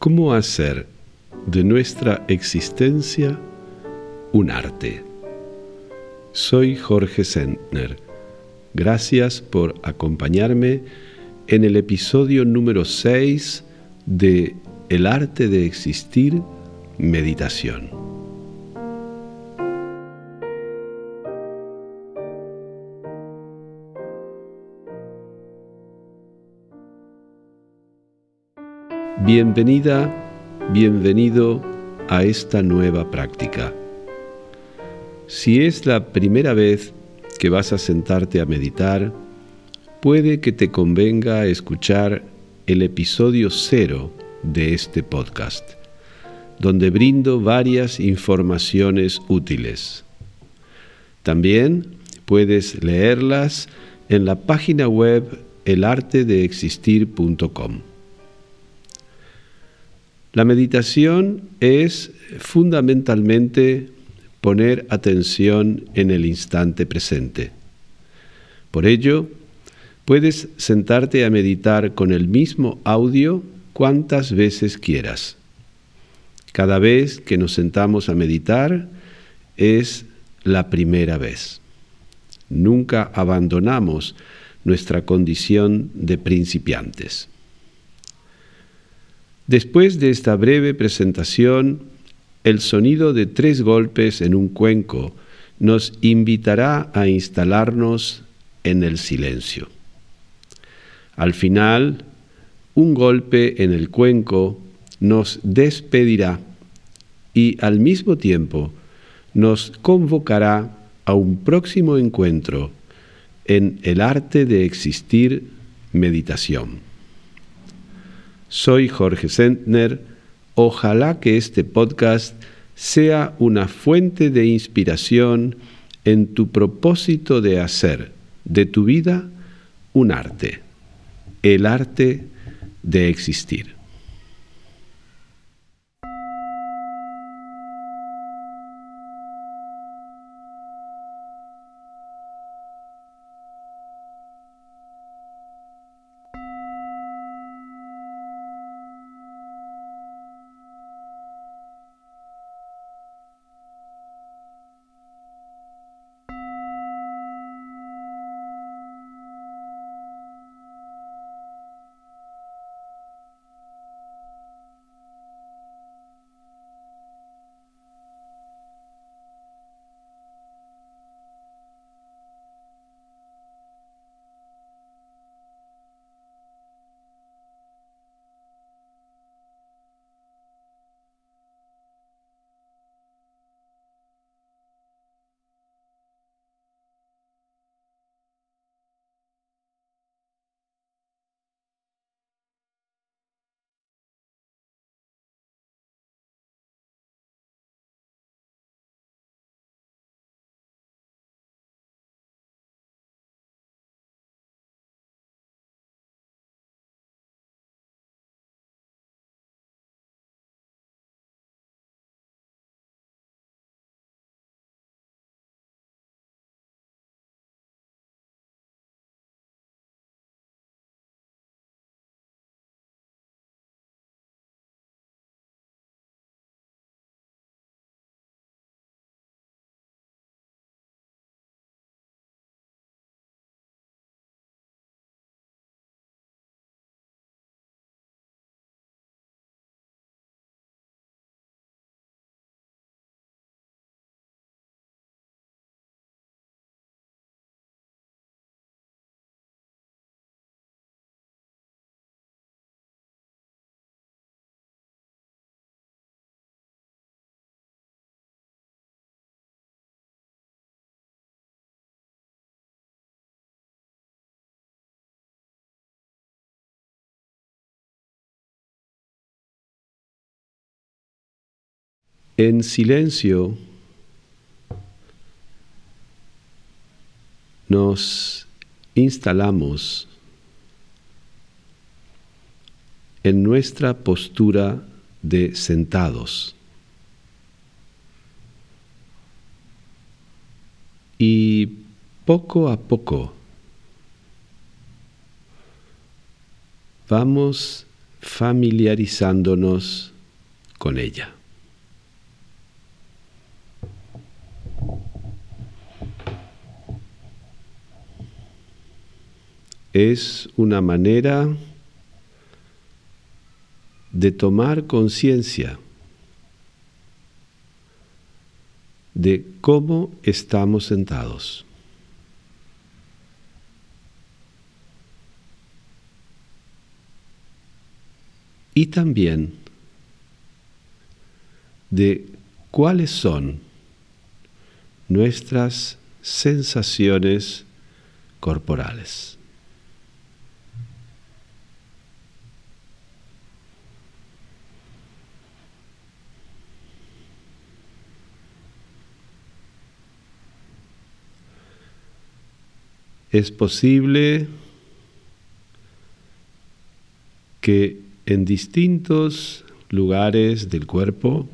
¿Cómo hacer de nuestra existencia un arte? Soy Jorge Sentner. Gracias por acompañarme en el episodio número 6 de El arte de existir, meditación. Bienvenida, bienvenido a esta nueva práctica. Si es la primera vez que vas a sentarte a meditar, puede que te convenga escuchar el episodio cero de este podcast, donde brindo varias informaciones útiles. También puedes leerlas en la página web elartedeexistir.com. La meditación es fundamentalmente poner atención en el instante presente. Por ello, puedes sentarte a meditar con el mismo audio cuantas veces quieras. Cada vez que nos sentamos a meditar es la primera vez. Nunca abandonamos nuestra condición de principiantes. Después de esta breve presentación, el sonido de tres golpes en un cuenco nos invitará a instalarnos en el silencio. Al final, un golpe en el cuenco nos despedirá y al mismo tiempo nos convocará a un próximo encuentro en el arte de existir meditación. Soy Jorge Sentner. Ojalá que este podcast sea una fuente de inspiración en tu propósito de hacer de tu vida un arte, el arte de existir. En silencio nos instalamos en nuestra postura de sentados. Y poco a poco vamos familiarizándonos con ella. Es una manera de tomar conciencia de cómo estamos sentados. Y también de cuáles son nuestras sensaciones corporales. Es posible que en distintos lugares del cuerpo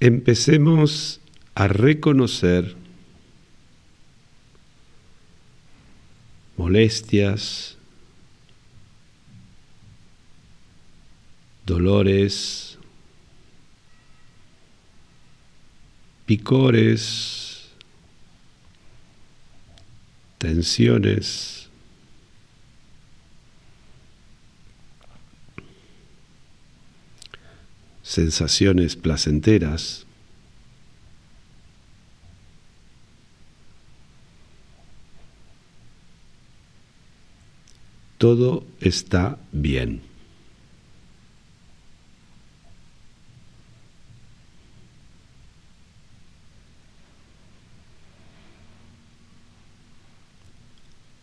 empecemos a reconocer molestias, dolores, picores, tensiones, sensaciones placenteras. Todo está bien.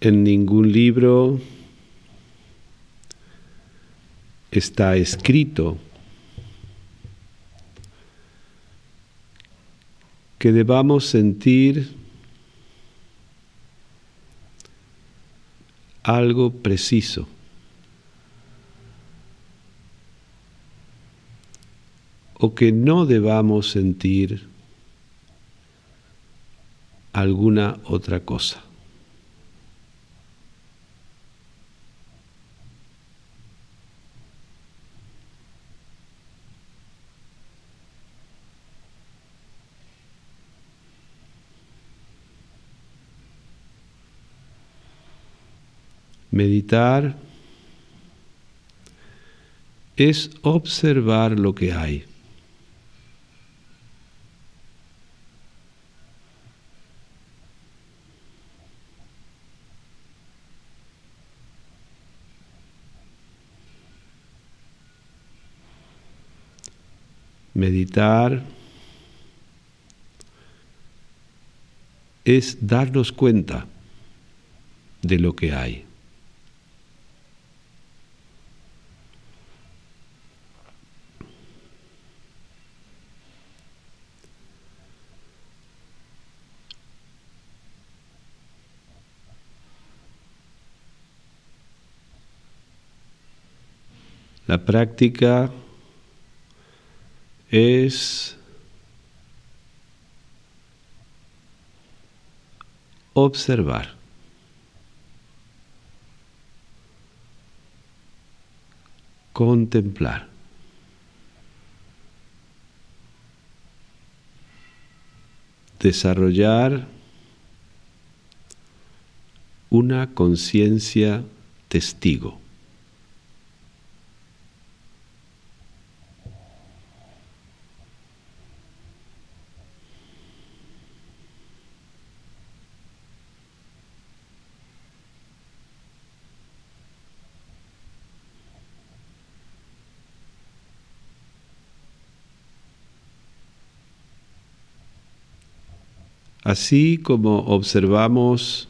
En ningún libro está escrito que debamos sentir algo preciso. o que no debamos sentir alguna otra cosa. Meditar es observar lo que hay. Meditar es darnos cuenta de lo que hay. La práctica es observar. Contemplar. Desarrollar una conciencia testigo. Así como observamos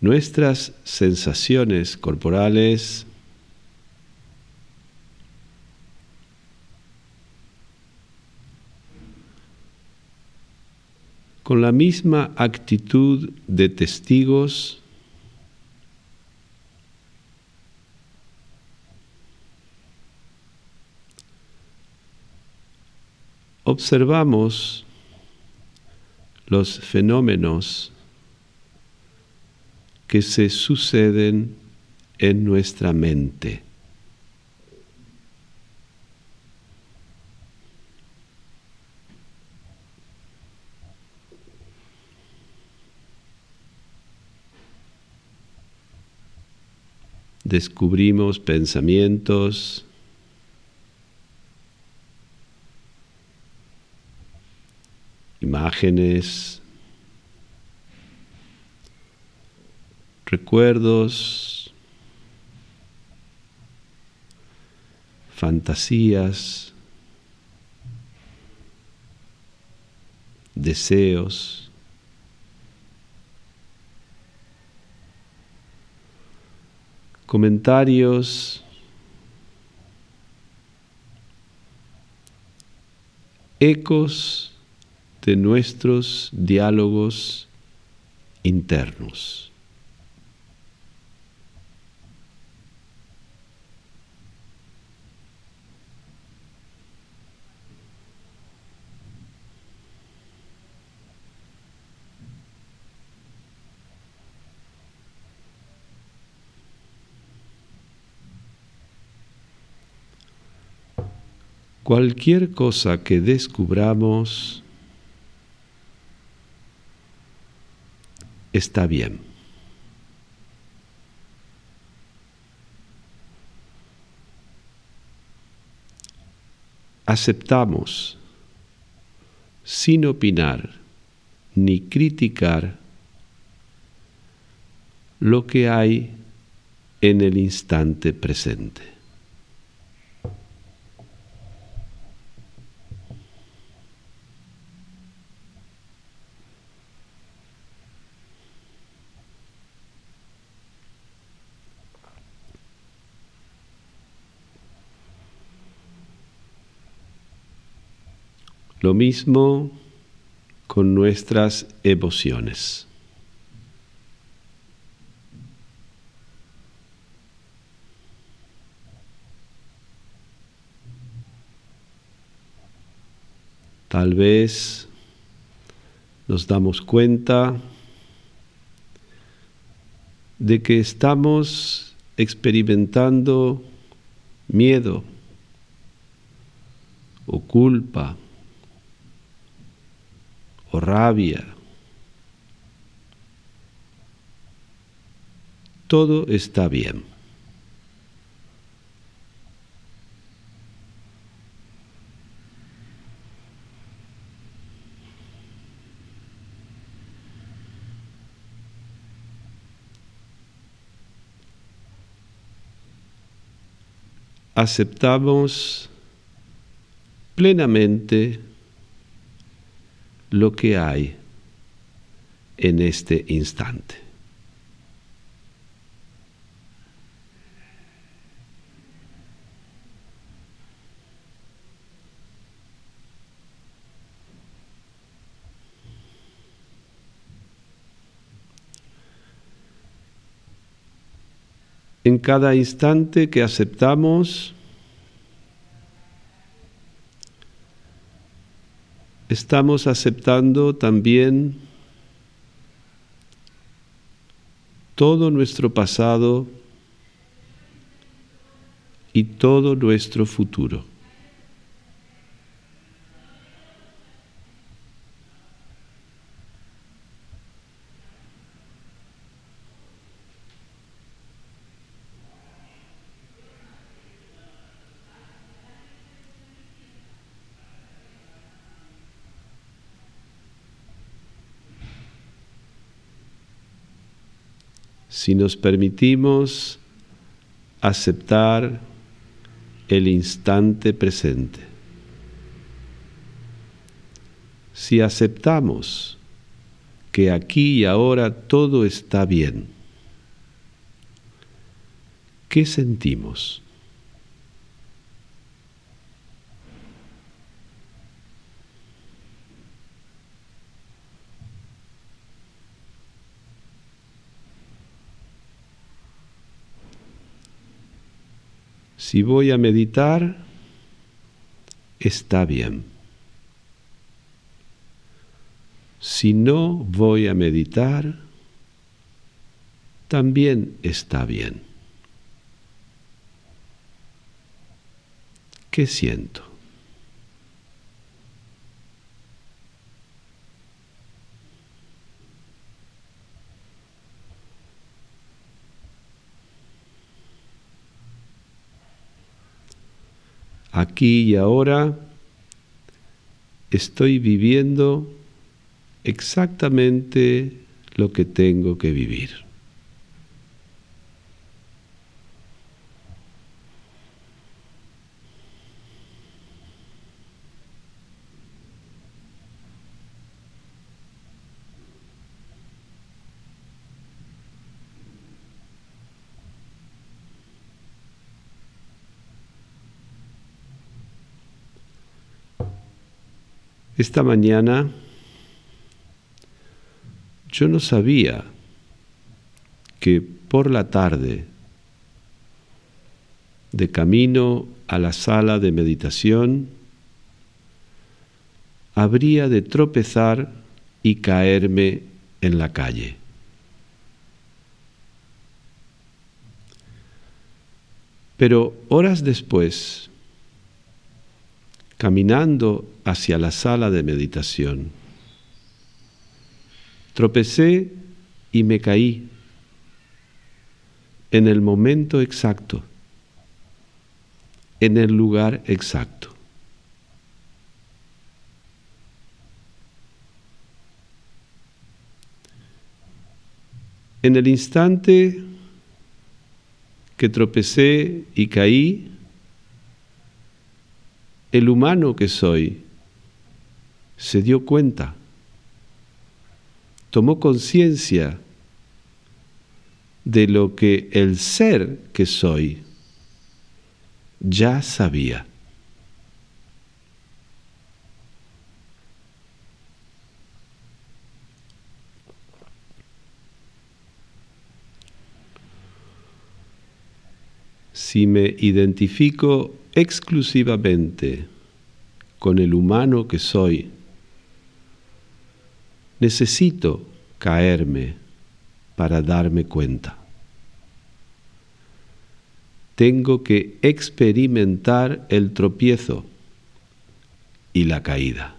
nuestras sensaciones corporales, con la misma actitud de testigos, observamos los fenómenos que se suceden en nuestra mente. Descubrimos pensamientos, imágenes, recuerdos, fantasías, deseos, comentarios, ecos de nuestros diálogos internos. Cualquier cosa que descubramos está bien. Aceptamos sin opinar ni criticar lo que hay en el instante presente. Lo mismo con nuestras emociones. Tal vez nos damos cuenta de que estamos experimentando miedo o culpa o rabia. Todo está bien. aceptamos plenamente lo que hay en este instante. En cada instante que aceptamos, estamos aceptando también todo nuestro pasado y todo nuestro futuro. Si nos permitimos aceptar el instante presente. Si aceptamos que aquí y ahora todo está bien, ¿qué sentimos? Si voy a meditar, está bien. Si no voy a meditar, también está bien. ¿Qué siento? Aquí y ahora estoy viviendo exactamente lo que tengo que vivir. Esta mañana yo no sabía que por la tarde, de camino a la sala de meditación, habría de tropezar y caerme en la calle. Pero horas después, caminando hacia la sala de meditación. Tropecé y me caí en el momento exacto, en el lugar exacto. En el instante que tropecé y caí, el humano que soy se dio cuenta, tomó conciencia de lo que el ser que soy ya sabía. Si me identifico exclusivamente con el humano que soy, necesito caerme para darme cuenta. Tengo que experimentar el tropiezo y la caída.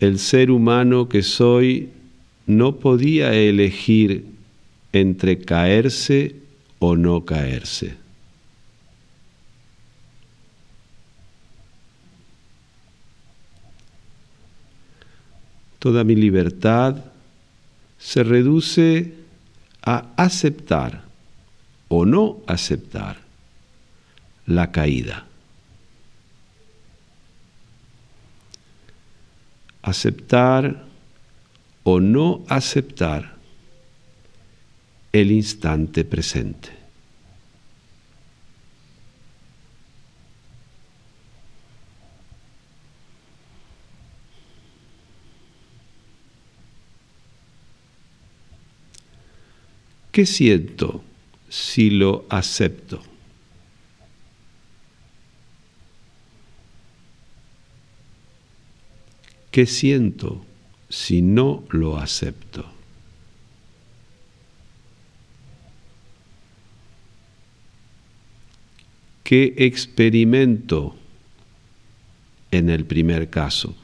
El ser humano que soy no podía elegir entre caerse o no caerse. Toda mi libertad se reduce a aceptar o no aceptar la caída. Aceptar o no aceptar el instante presente. ¿Qué siento si lo acepto? ¿Qué siento si no lo acepto? ¿Qué experimento en el primer caso?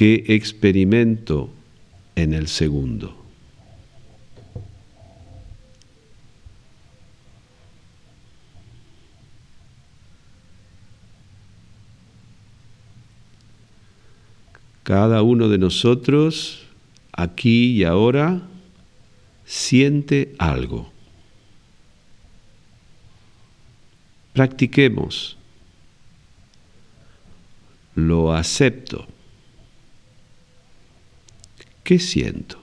¿Qué experimento en el segundo? Cada uno de nosotros, aquí y ahora, siente algo. Practiquemos. Lo acepto. ¿Qué siento?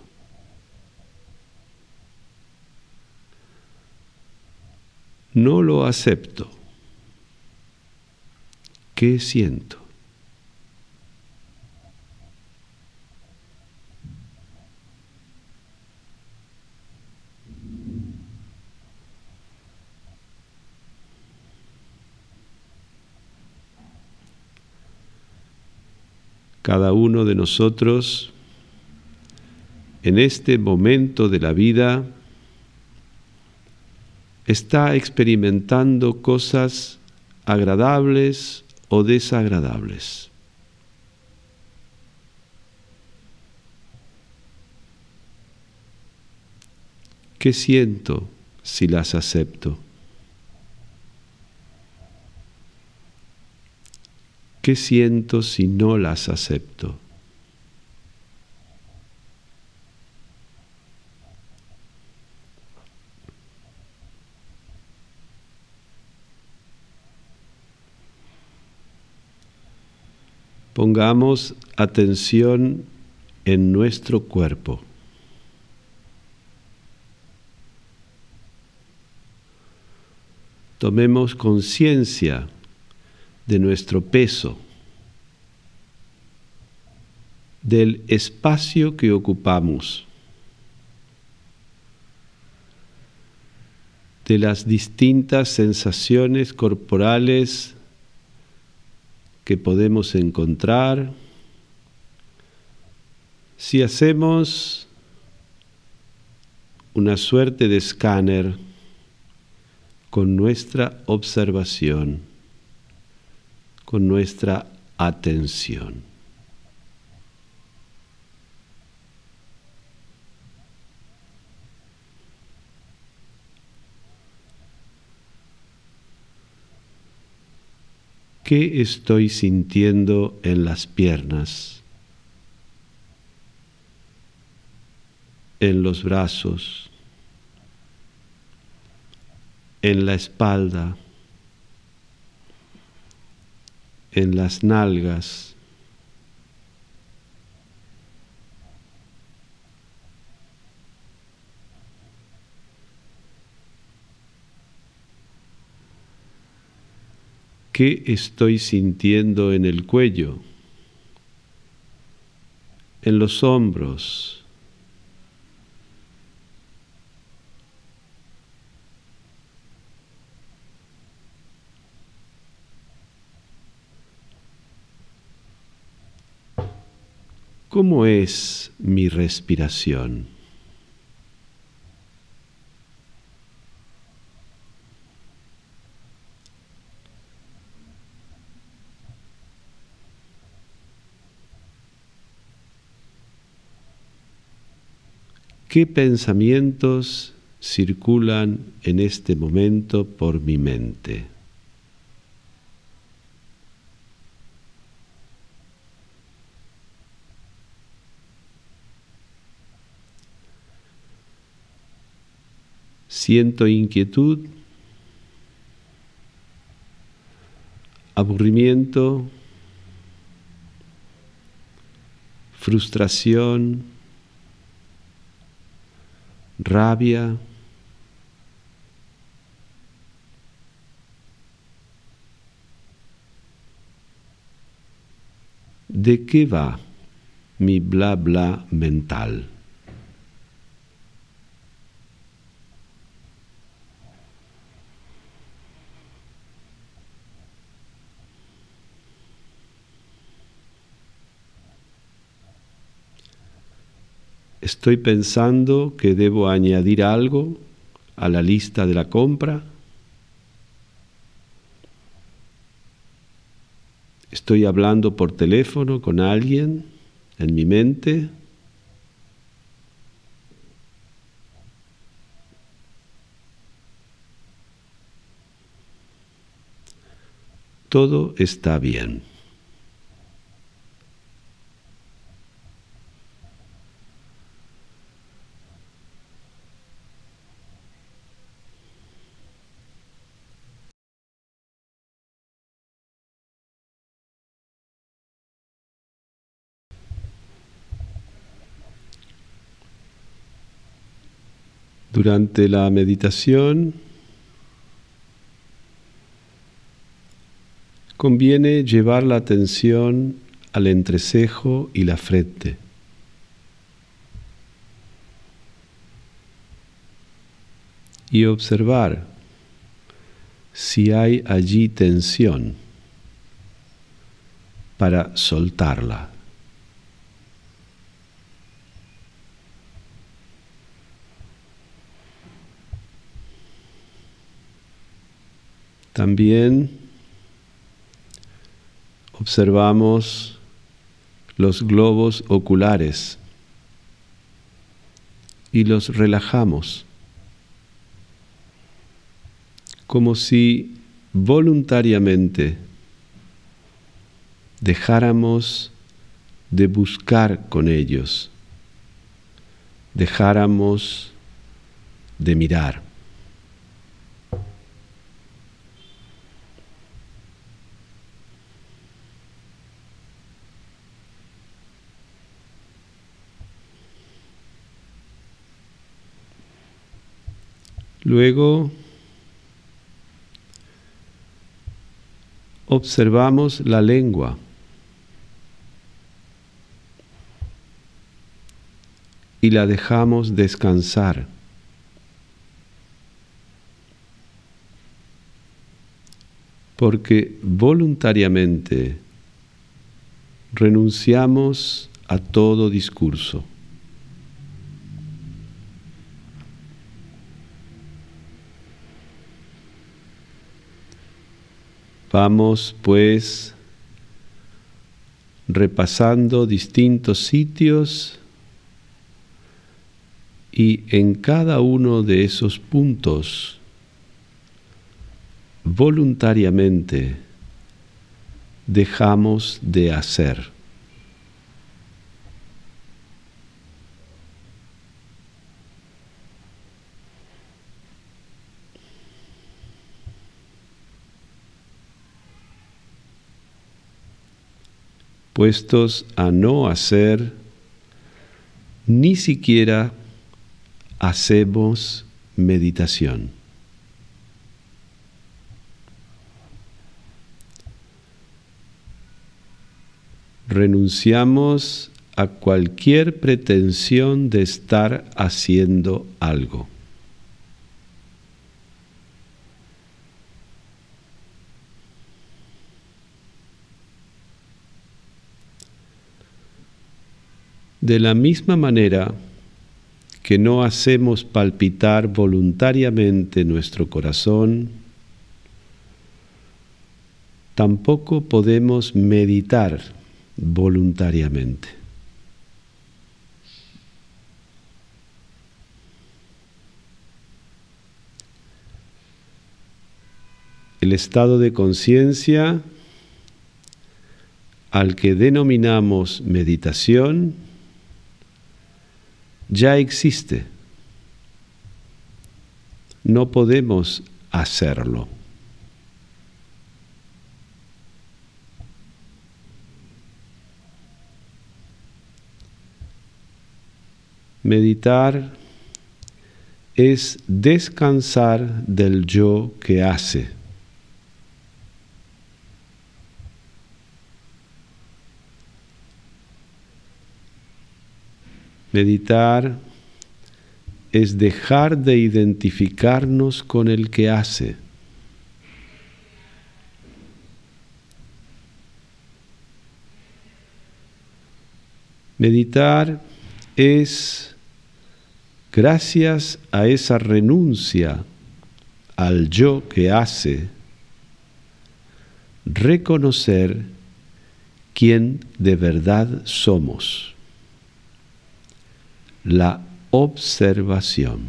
No lo acepto. ¿Qué siento? Cada uno de nosotros en este momento de la vida está experimentando cosas agradables o desagradables. ¿Qué siento si las acepto? ¿Qué siento si no las acepto? Pongamos atención en nuestro cuerpo. Tomemos conciencia de nuestro peso, del espacio que ocupamos, de las distintas sensaciones corporales que podemos encontrar si hacemos una suerte de escáner con nuestra observación, con nuestra atención. ¿Qué estoy sintiendo en las piernas? En los brazos, en la espalda, en las nalgas, ¿Qué estoy sintiendo en el cuello? En los hombros. ¿Cómo es mi respiración? ¿Qué pensamientos circulan en este momento por mi mente? Siento inquietud, aburrimiento, frustración, rabia, ¿De qué va mi bla bla mental? Estoy pensando que debo añadir algo a la lista de la compra. Estoy hablando por teléfono con alguien en mi mente. Todo está bien. Durante la meditación conviene llevar la atención al entrecejo y la frente. Y observar si hay allí tensión para soltarla También observamos los globos oculares y los relajamos, como si voluntariamente dejáramos de buscar con ellos, dejáramos de mirar. Luego observamos la lengua. y la dejamos descansar. Porque voluntariamente renunciamos a todo discurso. Vamos pues repasando distintos sitios y en cada uno de esos puntos voluntariamente dejamos de hacer. A no hacer ni siquiera hacemos meditación. Renunciamos a cualquier pretensión de estar haciendo algo. De la misma manera, que no hacemos palpitar voluntariamente nuestro corazón, tampoco podemos meditar voluntariamente. El estado de conciencia al que denominamos meditación ya existe. No podemos hacerlo. Meditar es descansar del yo que hace. Meditar es dejar de identificarnos con el que hace. Meditar es, gracias a esa renuncia al yo que hace, reconocer quién de verdad somos la observación.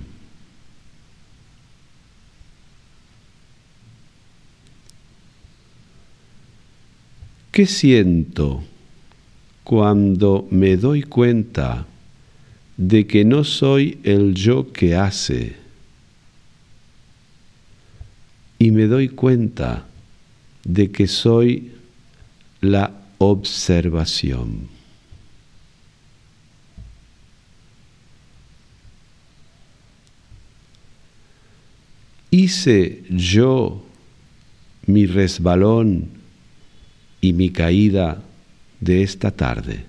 ¿Qué siento cuando me doy cuenta de que no soy el yo que hace y me doy cuenta de que soy la observación? Hice yo mi resbalón y mi caída de esta tarde.